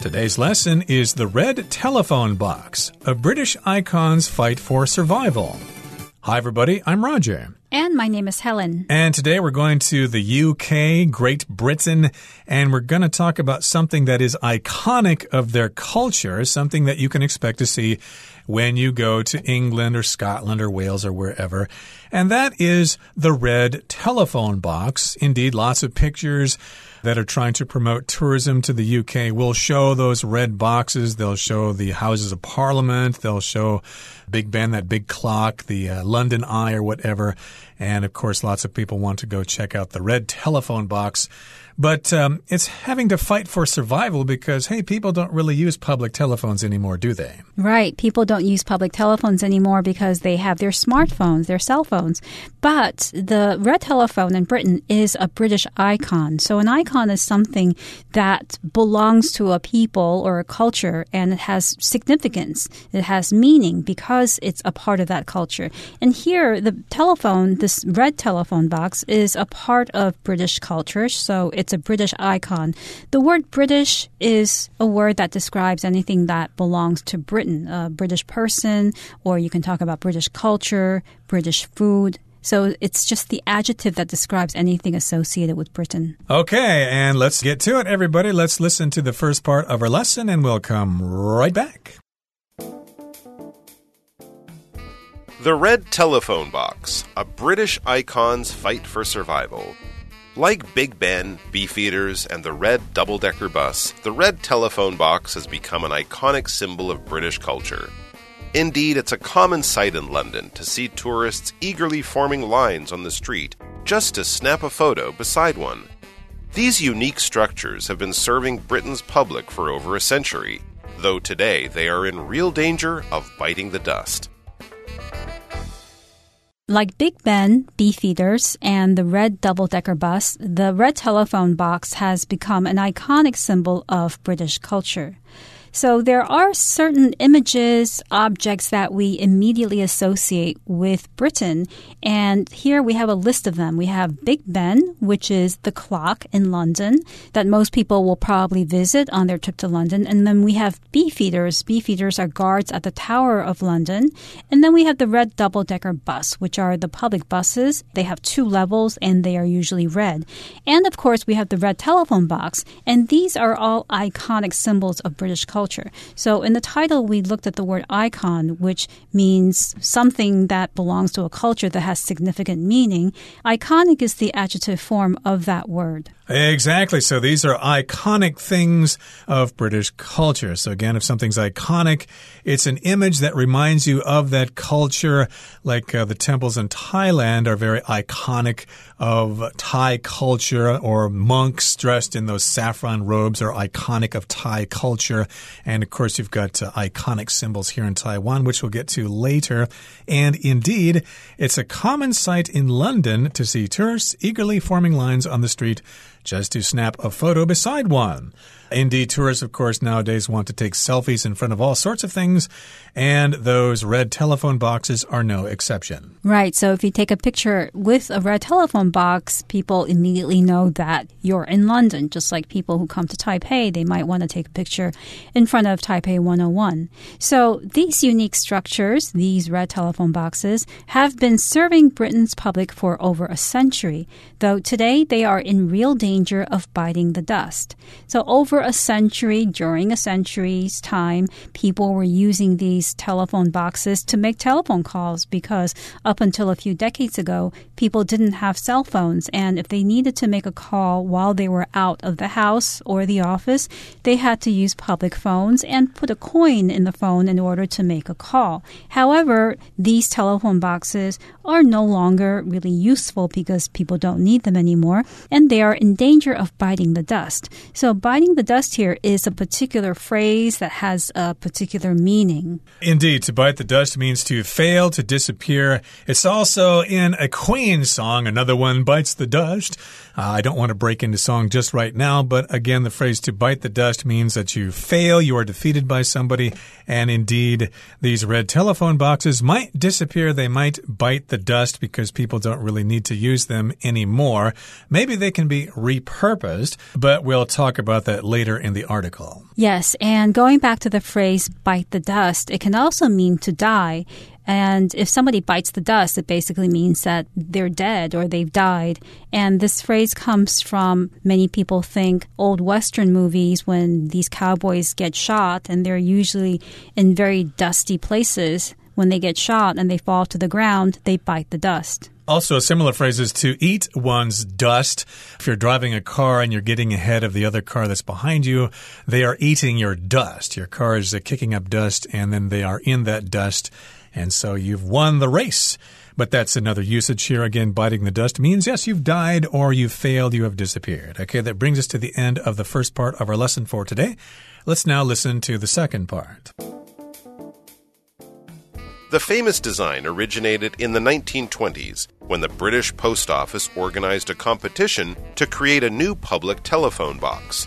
Today's lesson is the red telephone box, a British icon's fight for survival. Hi, everybody, I'm Roger. And my name is Helen. And today we're going to the UK, Great Britain, and we're going to talk about something that is iconic of their culture, something that you can expect to see when you go to England or Scotland or Wales or wherever. And that is the red telephone box. Indeed, lots of pictures that are trying to promote tourism to the UK will show those red boxes. They'll show the Houses of Parliament. They'll show Big Ben, that big clock, the uh, London Eye or whatever. And of course, lots of people want to go check out the red telephone box. But um, it's having to fight for survival because, hey, people don't really use public telephones anymore, do they? Right. People don't use public telephones anymore because they have their smartphones, their cell phones. But the red telephone in Britain is a British icon. So an icon is something that belongs to a people or a culture and it has significance. It has meaning because it's a part of that culture. And here, the telephone, this red telephone box, is a part of British culture. So it's it's a British icon. The word British is a word that describes anything that belongs to Britain, a British person, or you can talk about British culture, British food. So it's just the adjective that describes anything associated with Britain. Okay, and let's get to it, everybody. Let's listen to the first part of our lesson, and we'll come right back. The Red Telephone Box, a British icon's fight for survival. Like Big Ben, Beefeaters, and the red double decker bus, the red telephone box has become an iconic symbol of British culture. Indeed, it's a common sight in London to see tourists eagerly forming lines on the street just to snap a photo beside one. These unique structures have been serving Britain's public for over a century, though today they are in real danger of biting the dust. Like Big Ben, Beefeaters, and the red double decker bus, the red telephone box has become an iconic symbol of British culture. So there are certain images, objects that we immediately associate with Britain. And here we have a list of them. We have Big Ben, which is the clock in London that most people will probably visit on their trip to London. And then we have Beefeaters. Beefeaters are guards at the Tower of London. And then we have the red double decker bus, which are the public buses. They have two levels and they are usually red. And of course, we have the red telephone box. And these are all iconic symbols of British culture culture. So in the title, we looked at the word icon, which means something that belongs to a culture that has significant meaning. Iconic is the adjective form of that word. Exactly. So these are iconic things of British culture. So again, if something's iconic, it's an image that reminds you of that culture, like uh, the temples in Thailand are very iconic of Thai culture, or monks dressed in those saffron robes are iconic of Thai culture. And of course, you've got uh, iconic symbols here in Taiwan, which we'll get to later. And indeed, it's a common sight in London to see tourists eagerly forming lines on the street just to snap a photo beside one. Indeed, tourists, of course, nowadays want to take selfies in front of all sorts of things, and those red telephone boxes are no exception. Right. So if you take a picture with a red telephone box, people immediately know that you're in London. Just like people who come to Taipei, they might want to take a picture in front of Taipei 101. So these unique structures, these red telephone boxes, have been serving Britain's public for over a century, though today they are in real danger of biting the dust. So over a century, during a century's time, people were using these telephone boxes to make telephone calls because up until a few decades ago, people didn't have cell phones. And if they needed to make a call while they were out of the house or the office, they had to use public phones and put a coin in the phone in order to make a call. However, these telephone boxes are no longer really useful because people don't need them anymore and they are in danger of biting the dust. So biting the dust here is a particular phrase that has a particular meaning. Indeed, to bite the dust means to fail, to disappear. It's also in a Queen song, another one bites the dust. Uh, I don't want to break into song just right now, but again, the phrase to bite the dust means that you fail, you are defeated by somebody, and indeed, these red telephone boxes might disappear. They might bite the dust because people don't really need to use them anymore. Maybe they can be repurposed, but we'll talk about that later in the article. Yes, and going back to the phrase bite the dust, it can also mean to die. And if somebody bites the dust, it basically means that they're dead or they've died. And this phrase comes from many people think old Western movies when these cowboys get shot and they're usually in very dusty places. When they get shot and they fall to the ground, they bite the dust. Also, a similar phrase is to eat one's dust. If you're driving a car and you're getting ahead of the other car that's behind you, they are eating your dust. Your car is uh, kicking up dust, and then they are in that dust and so you've won the race. But that's another usage here. Again, biting the dust means yes, you've died or you've failed, you have disappeared. Okay, that brings us to the end of the first part of our lesson for today. Let's now listen to the second part. The famous design originated in the 1920s when the British Post Office organized a competition to create a new public telephone box.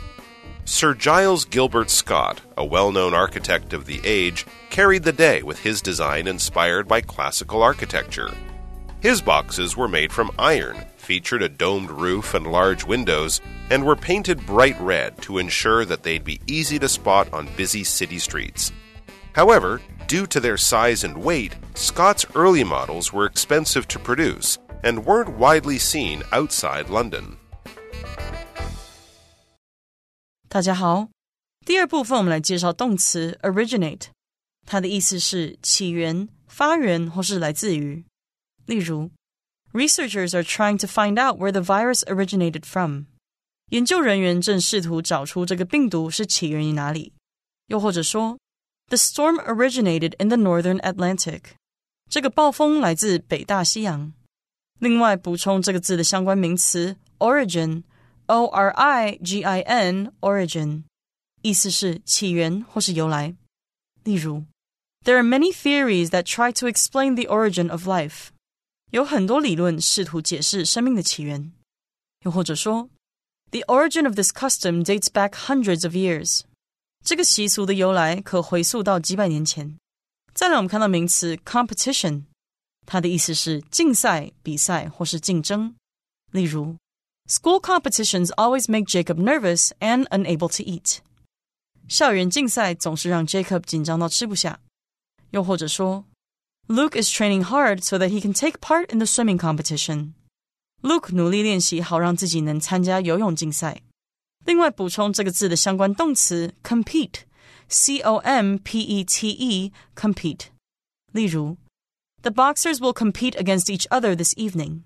Sir Giles Gilbert Scott, a well known architect of the age, carried the day with his design inspired by classical architecture. His boxes were made from iron, featured a domed roof and large windows, and were painted bright red to ensure that they'd be easy to spot on busy city streets. However, due to their size and weight, Scott's early models were expensive to produce and weren't widely seen outside London. 大家好，第二部分我们来介绍动词 originate，它的意思是起源、发源或是来自于。例如，Researchers are trying to find out where the virus originated from。研究人员正试图找出这个病毒是起源于哪里。又或者说 ，The storm originated in the northern Atlantic。这个暴风来自北大西洋。另外，补充这个字的相关名词 origin。O R I G I N origin，意思是起源或是由来。例如，There are many theories that try to explain the origin of life。有很多理论试图解释生命的起源。又或者说，The origin of this custom dates back hundreds of years。 这个习俗的由来可回溯到几百年前。再来，我们看到名词 competition，它的意思是竞赛、比赛或是竞争。例如 School competitions always make Jacob nervous and unable to eat. 校园竞赛总是让 Jacob 紧张到吃不下。又或者说，Luke is training hard so that he can take part in the swimming competition. Luke 努力练习，好让自己能参加游泳竞赛。另外，补充这个字的相关动词 compete，c o m p e t e，compete。例如，The boxers will compete against each other this evening.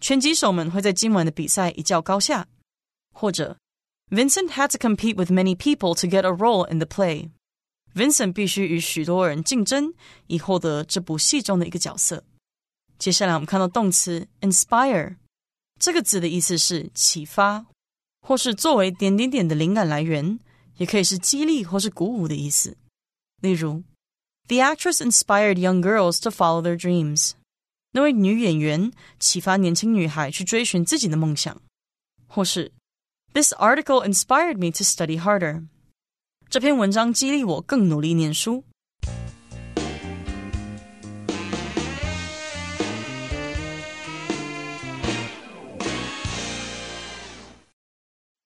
拳击手们会在今晚的比赛一较高下。或者，Vincent had to compete with many people to get a role in the play。Vincent 必须与许多人竞争，以获得这部戏中的一个角色。接下来我们看到动词 inspire，这个字的意思是启发， 或是作为点点点的灵感来源，也可以是激励或是鼓舞的意思。例如，The actress inspired young girls to follow their dreams。那位女演员启发年轻女孩去追寻自己的梦想，或是 This article inspired me to study harder。这篇文章激励我更努力念书。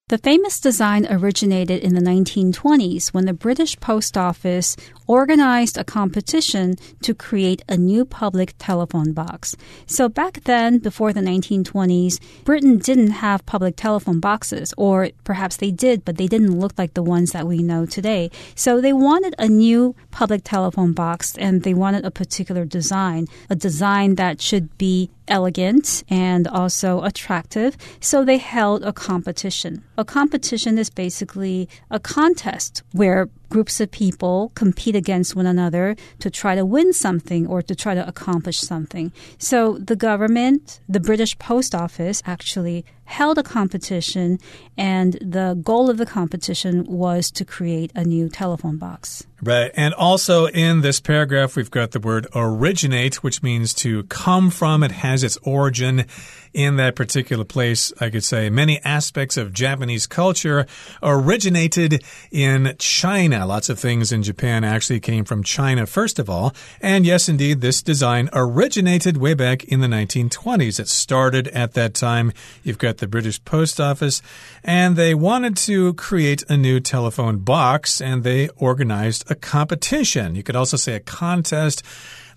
The famous design originated in the 1920s when the British Post Office organized a competition to create a new public telephone box. So back then, before the 1920s, Britain didn't have public telephone boxes, or perhaps they did, but they didn't look like the ones that we know today. So they wanted a new public telephone box and they wanted a particular design, a design that should be elegant and also attractive. So they held a competition. A competition is basically a contest where groups of people compete against one another to try to win something or to try to accomplish something. So the government, the British Post Office actually held a competition and the goal of the competition was to create a new telephone box. Right. And also in this paragraph, we've got the word originate, which means to come from. It has its origin in that particular place. I could say many aspects of Japanese culture originated in China. China. Lots of things in Japan actually came from China, first of all. And yes, indeed, this design originated way back in the 1920s. It started at that time. You've got the British Post Office, and they wanted to create a new telephone box, and they organized a competition. You could also say a contest.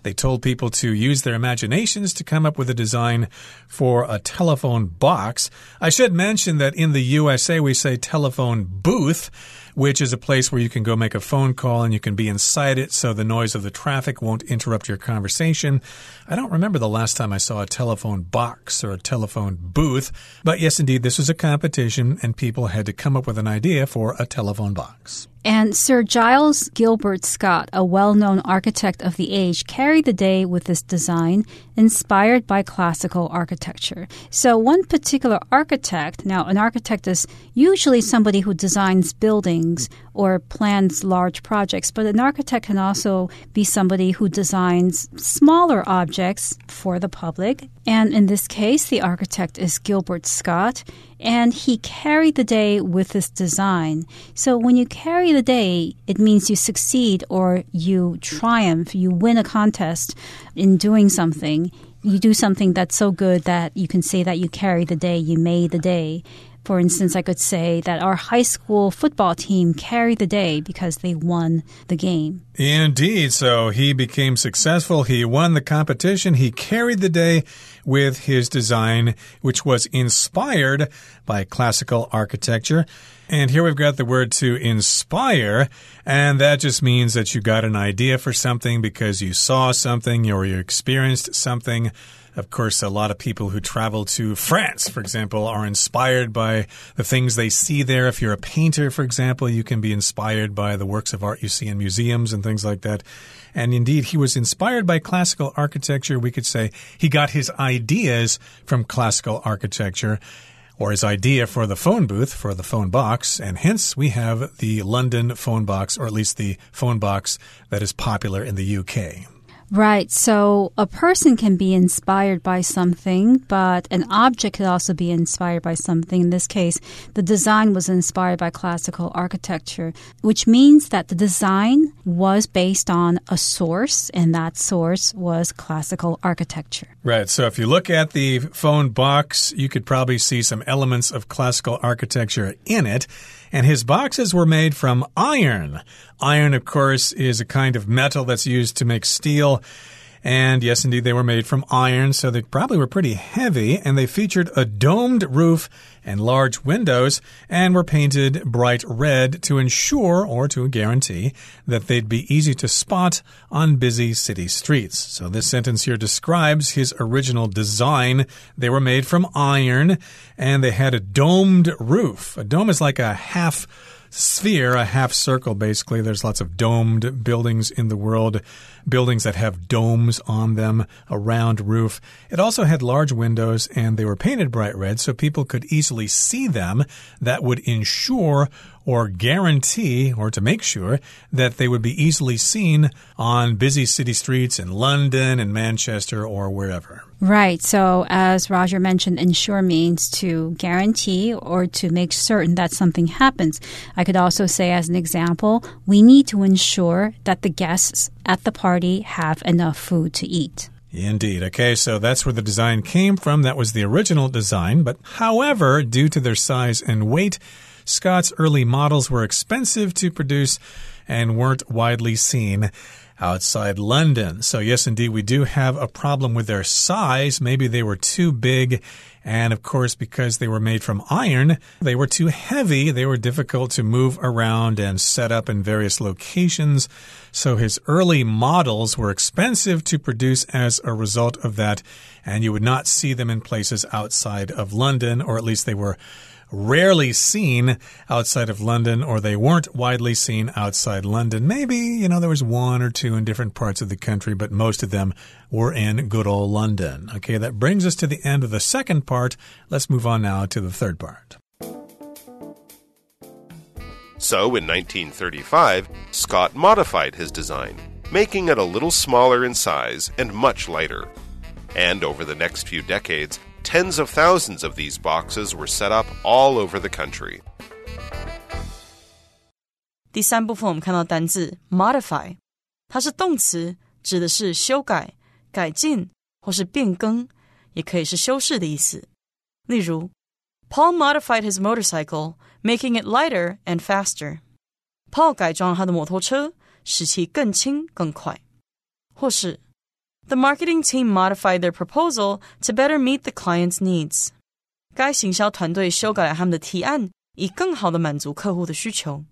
They told people to use their imaginations to come up with a design for a telephone box. I should mention that in the USA, we say telephone booth which is a place where you can go make a phone call and you can be inside it so the noise of the traffic won't interrupt your conversation. I don't remember the last time I saw a telephone box or a telephone booth, but yes, indeed, this was a competition and people had to come up with an idea for a telephone box. And Sir Giles Gilbert Scott, a well known architect of the age, carried the day with this design inspired by classical architecture. So, one particular architect, now, an architect is usually somebody who designs buildings or plans large projects, but an architect can also be somebody who designs smaller objects for the public. And in this case, the architect is Gilbert Scott, and he carried the day with this design. So when you carry the day, it means you succeed or you triumph, you win a contest in doing something. You do something that's so good that you can say that you carry the day, you made the day. For instance, I could say that our high school football team carried the day because they won the game. Indeed. So he became successful. He won the competition. He carried the day with his design, which was inspired by classical architecture. And here we've got the word to inspire, and that just means that you got an idea for something because you saw something or you experienced something. Of course, a lot of people who travel to France, for example, are inspired by the things they see there. If you're a painter, for example, you can be inspired by the works of art you see in museums and things like that. And indeed, he was inspired by classical architecture. We could say he got his ideas from classical architecture or his idea for the phone booth, for the phone box, and hence we have the London phone box, or at least the phone box that is popular in the UK. Right. So a person can be inspired by something, but an object could also be inspired by something. In this case, the design was inspired by classical architecture, which means that the design was based on a source, and that source was classical architecture. Right. So if you look at the phone box, you could probably see some elements of classical architecture in it. And his boxes were made from iron. Iron, of course, is a kind of metal that's used to make steel. And yes, indeed, they were made from iron, so they probably were pretty heavy, and they featured a domed roof and large windows, and were painted bright red to ensure or to guarantee that they'd be easy to spot on busy city streets. So this sentence here describes his original design. They were made from iron, and they had a domed roof. A dome is like a half sphere, a half circle, basically. There's lots of domed buildings in the world, buildings that have domes on them, a round roof. It also had large windows and they were painted bright red so people could easily see them. That would ensure or guarantee or to make sure that they would be easily seen on busy city streets in London and Manchester or wherever. Right. So, as Roger mentioned, ensure means to guarantee or to make certain that something happens. I could also say, as an example, we need to ensure that the guests at the party have enough food to eat. Indeed. Okay, so that's where the design came from. That was the original design. But however, due to their size and weight, Scott's early models were expensive to produce and weren't widely seen outside London. So, yes, indeed, we do have a problem with their size. Maybe they were too big. And of course, because they were made from iron, they were too heavy. They were difficult to move around and set up in various locations. So his early models were expensive to produce as a result of that. And you would not see them in places outside of London, or at least they were rarely seen outside of London, or they weren't widely seen outside London. Maybe, you know, there was one or two in different parts of the country, but most of them were in good old London. Okay, that brings us to the end of the second part. Let's move on now to the third part. So, in 1935, Scott modified his design, making it a little smaller in size and much lighter. And over the next few decades, Tens of thousands of these boxes were set up all over the country. 第三部分我们看到单字 modify，它是动词，指的是修改、改进或是变更，也可以是修饰的意思。例如，Paul modified his motorcycle, making it lighter and faster. Paul 改装了他的摩托车，使其更轻更快。或是 The marketing team modified their proposal to better meet the client's needs. 该行销团队修改了他们的提案，以更好的满足客户的需求。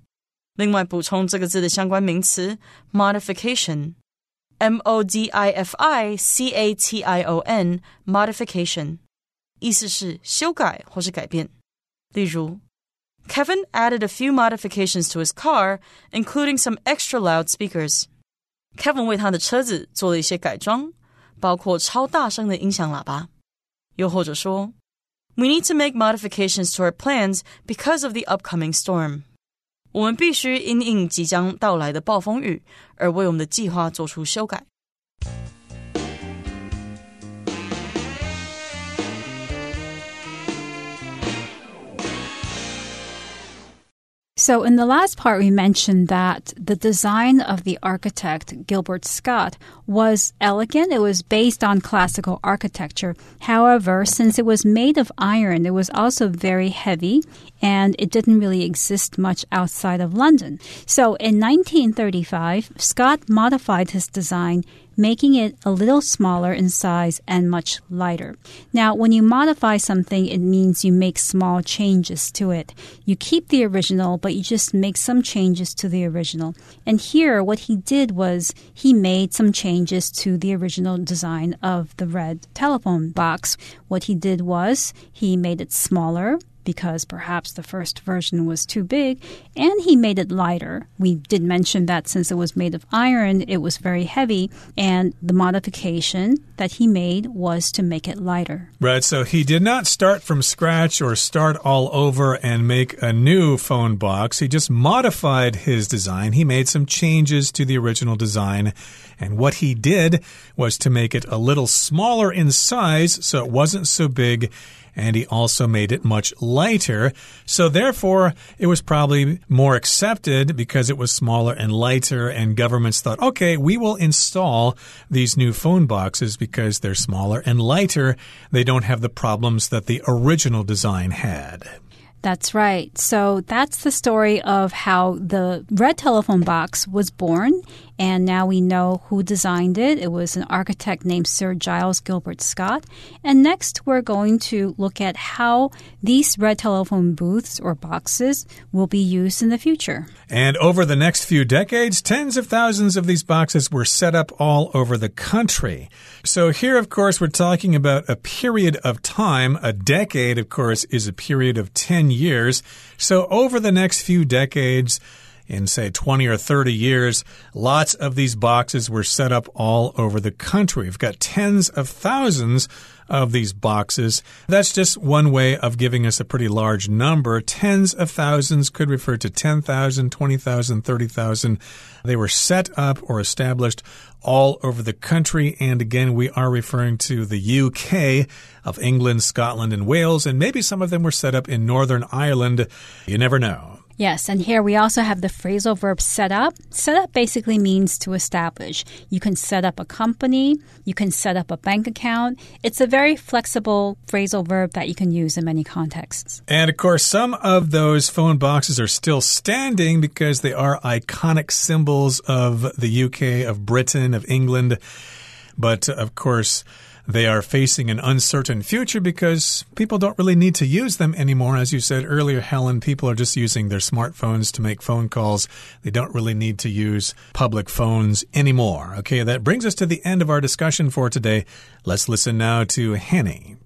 另外补充这个字的相关名词 modification，m o d i f i c a t i o n modification，意思是修改或是改变。例如，Kevin added a few modifications to his car, including some extra loud speakers. Kevin 为他的车子做了一些改装，包括超大声的音响喇叭。又或者说，We need to make modifications to our plans because of the upcoming storm. 我们必须因应即将到来的暴风雨而为我们的计划做出修改。So, in the last part, we mentioned that the design of the architect Gilbert Scott was elegant. It was based on classical architecture. However, since it was made of iron, it was also very heavy and it didn't really exist much outside of London. So, in 1935, Scott modified his design making it a little smaller in size and much lighter. Now, when you modify something, it means you make small changes to it. You keep the original, but you just make some changes to the original. And here, what he did was he made some changes to the original design of the red telephone box. What he did was he made it smaller, because perhaps the first version was too big, and he made it lighter. We did mention that since it was made of iron, it was very heavy, and the modification that he made was to make it lighter. Right, so he did not start from scratch or start all over and make a new phone box. He just modified his design. He made some changes to the original design. And what he did was to make it a little smaller in size so it wasn't so big and he also made it much lighter. So, therefore, it was probably more accepted because it was smaller and lighter, and governments thought, okay, we will install these new phone boxes because they're smaller and lighter. They don't have the problems that the original design had. That's right. So that's the story of how the red telephone box was born and now we know who designed it. It was an architect named Sir Giles Gilbert Scott. And next, we're going to look at how these red telephone booths or boxes will be used in the future. And over the next few decades, tens of thousands of these boxes were set up all over the country. So here, of course, we're talking about a period of time. A decade, of course, is a period of 10 years. So over the next few decades, in, say, 20 or 30 years, lots of these boxes were set up all over the country. We've got tens of thousands of these boxes. That's just one way of giving us a pretty large number. Tens of thousands could refer to 10,000, 20,000, 30,000. They were set up or established all over the country. And again, we are referring to the UK of England, Scotland, and Wales. And maybe some of them were set up in Northern Ireland. You never know. Yes, and here we also have the phrasal verb set up. Set up basically means to establish. You can set up a company, you can set up a bank account. It's a very flexible phrasal verb that you can use in many contexts. And of course, some of those phone boxes are still standing because they are iconic symbols of the UK, of Britain, of England. But of course, they are facing an uncertain future because people don't really need to use them anymore. As you said earlier, Helen, people are just using their smartphones to make phone calls. They don't really need to use public phones anymore. Okay, that brings us to the end of our discussion for today. Let's listen now to Hanny.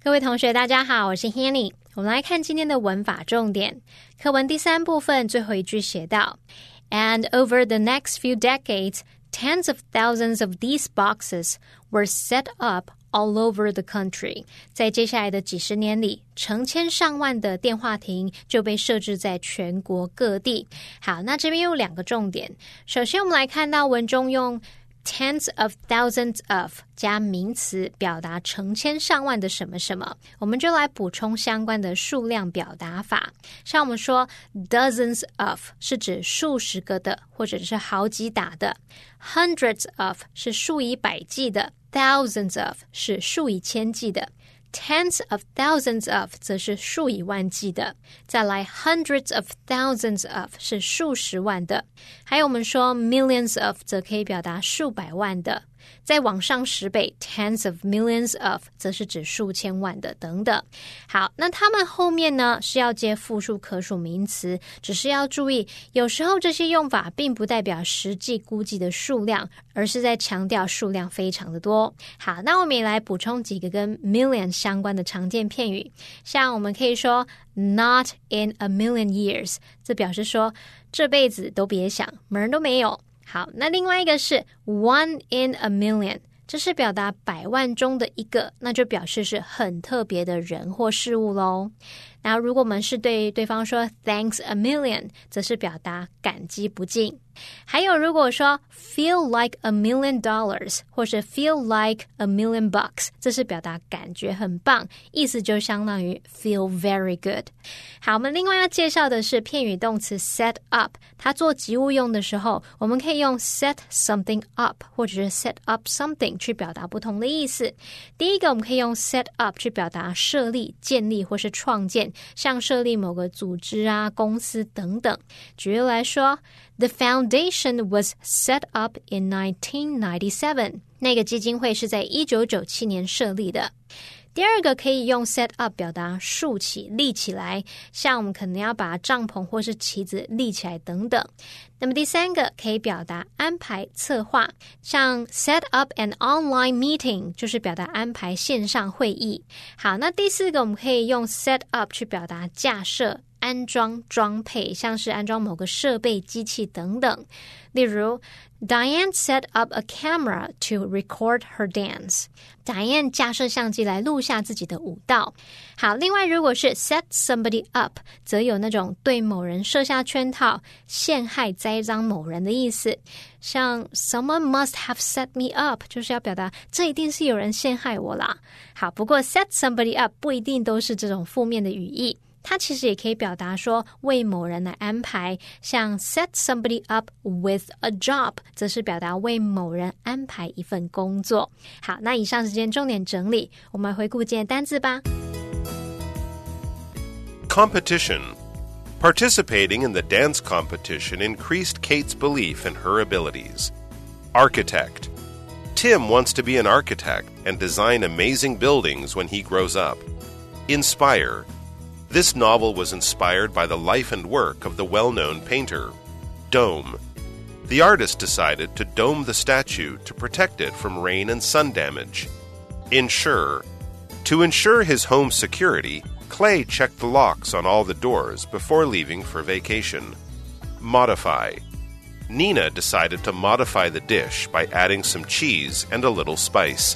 各位同学，大家好，我是 Hanny。 我们来看今天的文法重点。课文第三部分最后一句写道：“And over the next few decades, tens of thousands of these boxes were set up all over the country。”在接下来的几十年里，成千上万的电话亭就被设置在全国各地。好，那这边有两个重点。首先，我们来看到文中用。Tens of thousands of 加名词表达成千上万的什么什么，我们就来补充相关的数量表达法。像我们说 dozens of 是指数十个的，或者是好几打的；hundreds of 是数以百计的；thousands of 是数以千计的。Tens of thousands of 则是数以万计的，再来 hundreds of thousands of 是数十万的，还有我们说 millions of 则可以表达数百万的。再往上十倍，tens of millions of 则是指数千万的等等。好，那它们后面呢是要接复数可数名词，只是要注意，有时候这些用法并不代表实际估计的数量，而是在强调数量非常的多。好，那我们也来补充几个跟 million 相关的常见片语，像我们可以说 not in a million years，这表示说这辈子都别想，门儿都没有。好，那另外一个是 one in a million，这是表达百万中的一个，那就表示是很特别的人或事物喽。然后，如果我们是对对方说 thanks a million，则是表达感激不尽。还有，如果说 feel like a million dollars，或是 feel like a million bucks，这是表达感觉很棒，意思就相当于 feel very good。好，我们另外要介绍的是片语动词 set up，它做及物用的时候，我们可以用 set something up，或者是 set up something 去表达不同的意思。第一个，我们可以用 set up 去表达设立、建立或是创建。像设立某个组织啊、公司等等。举例来说，The foundation was set up in nineteen ninety seven。那个基金会是在一九九七年设立的。第二个可以用 set up 表达竖起、立起来，像我们可能要把帐篷或是旗子立起来等等。那么第三个可以表达安排、策划，像 set up an online meeting 就是表达安排线上会议。好，那第四个我们可以用 set up 去表达架设、安装、装配，像是安装某个设备、机器等等。例如。Diane set up a camera to record her dance. Diane 架设相机来录下自己的舞蹈。好，另外如果是 set somebody up，则有那种对某人设下圈套、陷害、栽赃某人的意思。像 someone must have set me up，就是要表达这一定是有人陷害我啦。好，不过 set somebody up 不一定都是这种负面的语义。它其实也可以表达说为某人来安排，像 set somebody up with a job，则是表达为某人安排一份工作。好，那以上时间重点整理，我们回顾今天单字吧。Competition. Participating in the dance competition increased Kate's belief in her abilities. Architect. Tim wants to be an architect and design amazing buildings when he grows up. Inspire. This novel was inspired by the life and work of the well known painter. Dome. The artist decided to dome the statue to protect it from rain and sun damage. Insure. To ensure his home's security, Clay checked the locks on all the doors before leaving for vacation. Modify. Nina decided to modify the dish by adding some cheese and a little spice.